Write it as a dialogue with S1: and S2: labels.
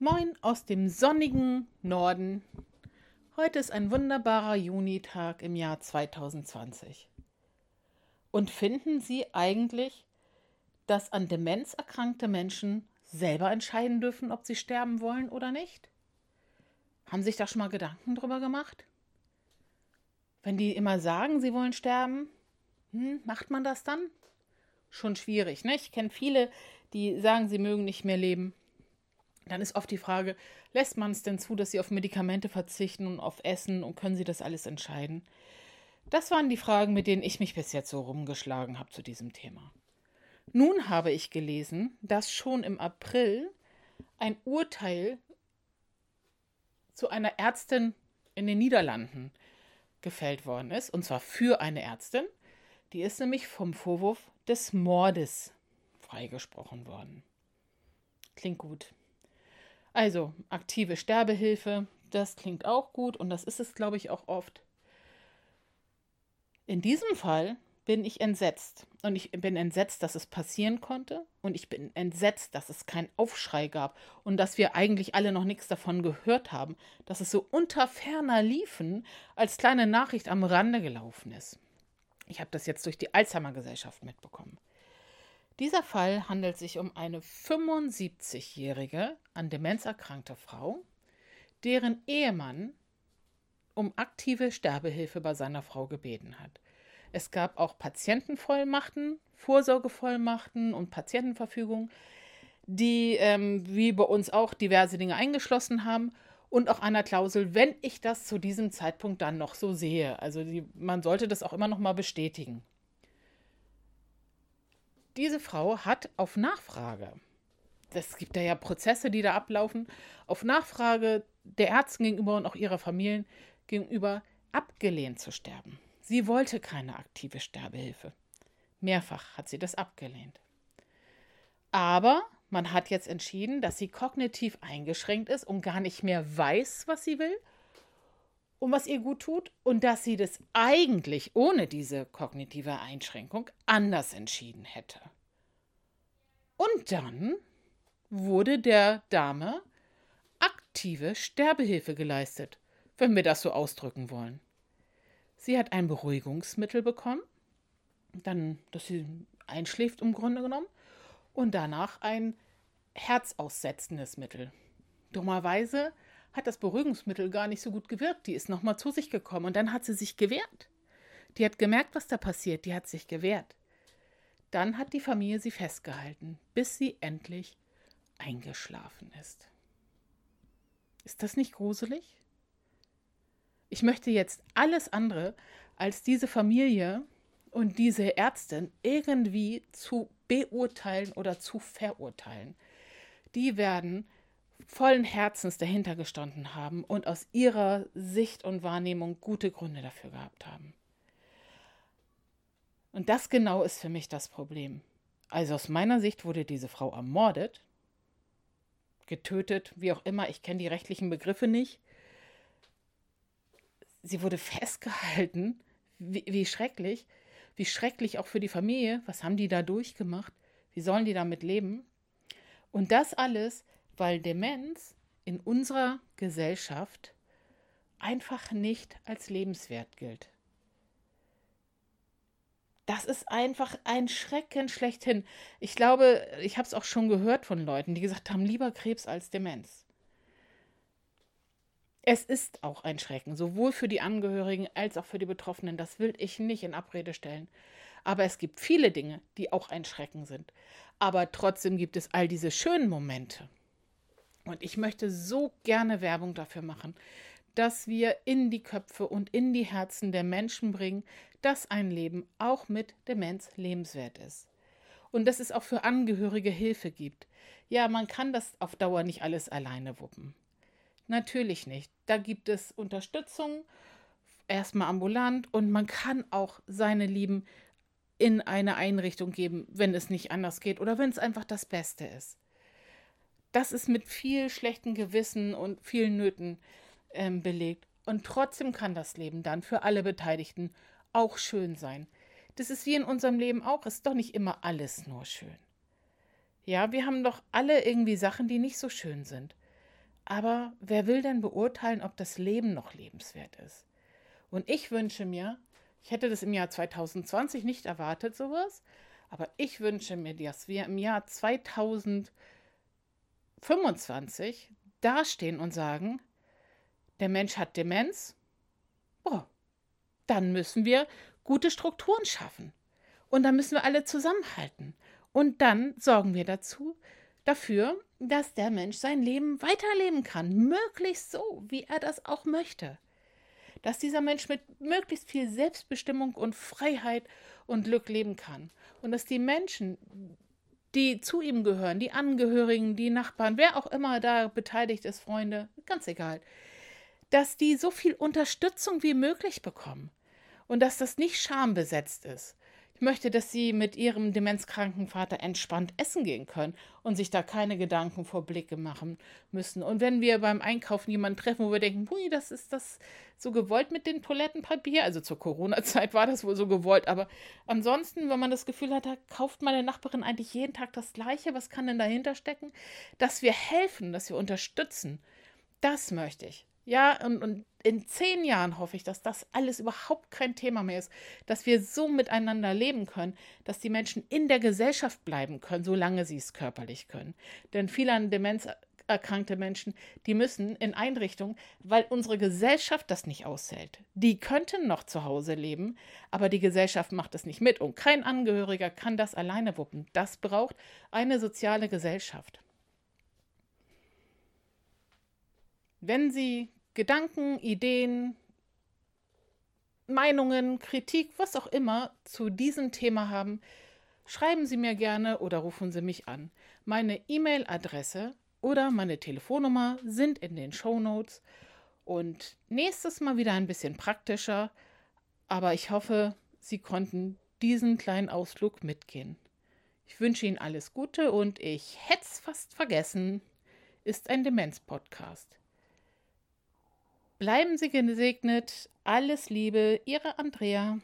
S1: Moin aus dem sonnigen Norden. Heute ist ein wunderbarer Junitag im Jahr 2020. Und finden Sie eigentlich, dass an Demenz erkrankte Menschen selber entscheiden dürfen, ob sie sterben wollen oder nicht? Haben sich da schon mal Gedanken drüber gemacht? Wenn die immer sagen, sie wollen sterben, hm, macht man das dann? Schon schwierig, ne? Ich kenne viele, die sagen, sie mögen nicht mehr leben dann ist oft die Frage, lässt man es denn zu, dass sie auf Medikamente verzichten und auf Essen und können sie das alles entscheiden? Das waren die Fragen, mit denen ich mich bis jetzt so rumgeschlagen habe zu diesem Thema. Nun habe ich gelesen, dass schon im April ein Urteil zu einer Ärztin in den Niederlanden gefällt worden ist, und zwar für eine Ärztin. Die ist nämlich vom Vorwurf des Mordes freigesprochen worden. Klingt gut. Also aktive Sterbehilfe, das klingt auch gut und das ist es, glaube ich, auch oft. In diesem Fall bin ich entsetzt. Und ich bin entsetzt, dass es passieren konnte. Und ich bin entsetzt, dass es keinen Aufschrei gab und dass wir eigentlich alle noch nichts davon gehört haben, dass es so unter ferner liefen als kleine Nachricht am Rande gelaufen ist. Ich habe das jetzt durch die Alzheimer-Gesellschaft mitbekommen. Dieser Fall handelt sich um eine 75-jährige an Demenz erkrankte Frau, deren Ehemann um aktive Sterbehilfe bei seiner Frau gebeten hat. Es gab auch Patientenvollmachten, Vorsorgevollmachten und Patientenverfügungen, die ähm, wie bei uns auch diverse Dinge eingeschlossen haben und auch einer Klausel, wenn ich das zu diesem Zeitpunkt dann noch so sehe. Also die, man sollte das auch immer noch mal bestätigen diese Frau hat auf Nachfrage, es gibt da ja Prozesse, die da ablaufen, auf Nachfrage der Ärzte gegenüber und auch ihrer Familien gegenüber abgelehnt zu sterben. Sie wollte keine aktive Sterbehilfe. Mehrfach hat sie das abgelehnt. Aber man hat jetzt entschieden, dass sie kognitiv eingeschränkt ist und gar nicht mehr weiß, was sie will und was ihr gut tut und dass sie das eigentlich ohne diese kognitive Einschränkung anders entschieden hätte. Und dann wurde der Dame aktive Sterbehilfe geleistet, wenn wir das so ausdrücken wollen. Sie hat ein Beruhigungsmittel bekommen, dann, dass sie einschläft im Grunde genommen, und danach ein herzaussetzendes Mittel. Dummerweise hat das Beruhigungsmittel gar nicht so gut gewirkt. Die ist nochmal zu sich gekommen und dann hat sie sich gewehrt. Die hat gemerkt, was da passiert. Die hat sich gewehrt. Dann hat die Familie sie festgehalten, bis sie endlich eingeschlafen ist. Ist das nicht gruselig? Ich möchte jetzt alles andere als diese Familie und diese Ärztin irgendwie zu beurteilen oder zu verurteilen. Die werden vollen Herzens dahinter gestanden haben und aus ihrer Sicht und Wahrnehmung gute Gründe dafür gehabt haben. Und das genau ist für mich das Problem. Also aus meiner Sicht wurde diese Frau ermordet, getötet, wie auch immer, ich kenne die rechtlichen Begriffe nicht. Sie wurde festgehalten, wie, wie schrecklich, wie schrecklich auch für die Familie. Was haben die da durchgemacht? Wie sollen die damit leben? Und das alles weil Demenz in unserer Gesellschaft einfach nicht als lebenswert gilt. Das ist einfach ein Schrecken schlechthin. Ich glaube, ich habe es auch schon gehört von Leuten, die gesagt haben, lieber Krebs als Demenz. Es ist auch ein Schrecken, sowohl für die Angehörigen als auch für die Betroffenen. Das will ich nicht in Abrede stellen. Aber es gibt viele Dinge, die auch ein Schrecken sind. Aber trotzdem gibt es all diese schönen Momente. Und ich möchte so gerne Werbung dafür machen, dass wir in die Köpfe und in die Herzen der Menschen bringen, dass ein Leben auch mit Demenz lebenswert ist. Und dass es auch für Angehörige Hilfe gibt. Ja, man kann das auf Dauer nicht alles alleine wuppen. Natürlich nicht. Da gibt es Unterstützung, erstmal ambulant, und man kann auch seine Lieben in eine Einrichtung geben, wenn es nicht anders geht oder wenn es einfach das Beste ist das ist mit viel schlechten Gewissen und vielen Nöten ähm, belegt. Und trotzdem kann das Leben dann für alle Beteiligten auch schön sein. Das ist wie in unserem Leben auch, ist doch nicht immer alles nur schön. Ja, wir haben doch alle irgendwie Sachen, die nicht so schön sind. Aber wer will denn beurteilen, ob das Leben noch lebenswert ist? Und ich wünsche mir, ich hätte das im Jahr 2020 nicht erwartet, sowas, aber ich wünsche mir, dass wir im Jahr 2025 dastehen und sagen, der Mensch hat Demenz, oh, dann müssen wir gute Strukturen schaffen. Und dann müssen wir alle zusammenhalten. Und dann sorgen wir dazu, dafür, dass der Mensch sein Leben weiterleben kann, möglichst so, wie er das auch möchte. Dass dieser Mensch mit möglichst viel Selbstbestimmung und Freiheit und Glück leben kann. Und dass die Menschen, die zu ihm gehören, die Angehörigen, die Nachbarn, wer auch immer da beteiligt ist, Freunde, ganz egal, dass die so viel Unterstützung wie möglich bekommen und dass das nicht schambesetzt ist. Ich möchte, dass Sie mit Ihrem demenzkranken Vater entspannt essen gehen können und sich da keine Gedanken vor Blicke machen müssen. Und wenn wir beim Einkaufen jemanden treffen, wo wir denken, hui, das ist das so gewollt mit dem Toilettenpapier, also zur Corona-Zeit war das wohl so gewollt, aber ansonsten, wenn man das Gefühl hat, da kauft meine Nachbarin eigentlich jeden Tag das Gleiche, was kann denn dahinter stecken? Dass wir helfen, dass wir unterstützen, das möchte ich. Ja, und, und in zehn Jahren hoffe ich, dass das alles überhaupt kein Thema mehr ist, dass wir so miteinander leben können, dass die Menschen in der Gesellschaft bleiben können, solange sie es körperlich können. Denn viele an Demenz erkrankte Menschen, die müssen in Einrichtungen, weil unsere Gesellschaft das nicht aushält. Die könnten noch zu Hause leben, aber die Gesellschaft macht es nicht mit und kein Angehöriger kann das alleine wuppen. Das braucht eine soziale Gesellschaft. Wenn Sie Gedanken, Ideen, Meinungen, Kritik, was auch immer zu diesem Thema haben, schreiben Sie mir gerne oder rufen Sie mich an. Meine E-Mail-Adresse oder meine Telefonnummer sind in den Show Notes. Und nächstes Mal wieder ein bisschen praktischer, aber ich hoffe, Sie konnten diesen kleinen Ausflug mitgehen. Ich wünsche Ihnen alles Gute und ich hätte es fast vergessen, ist ein Demenz-Podcast. Bleiben Sie gesegnet. Alles Liebe, Ihre Andrea.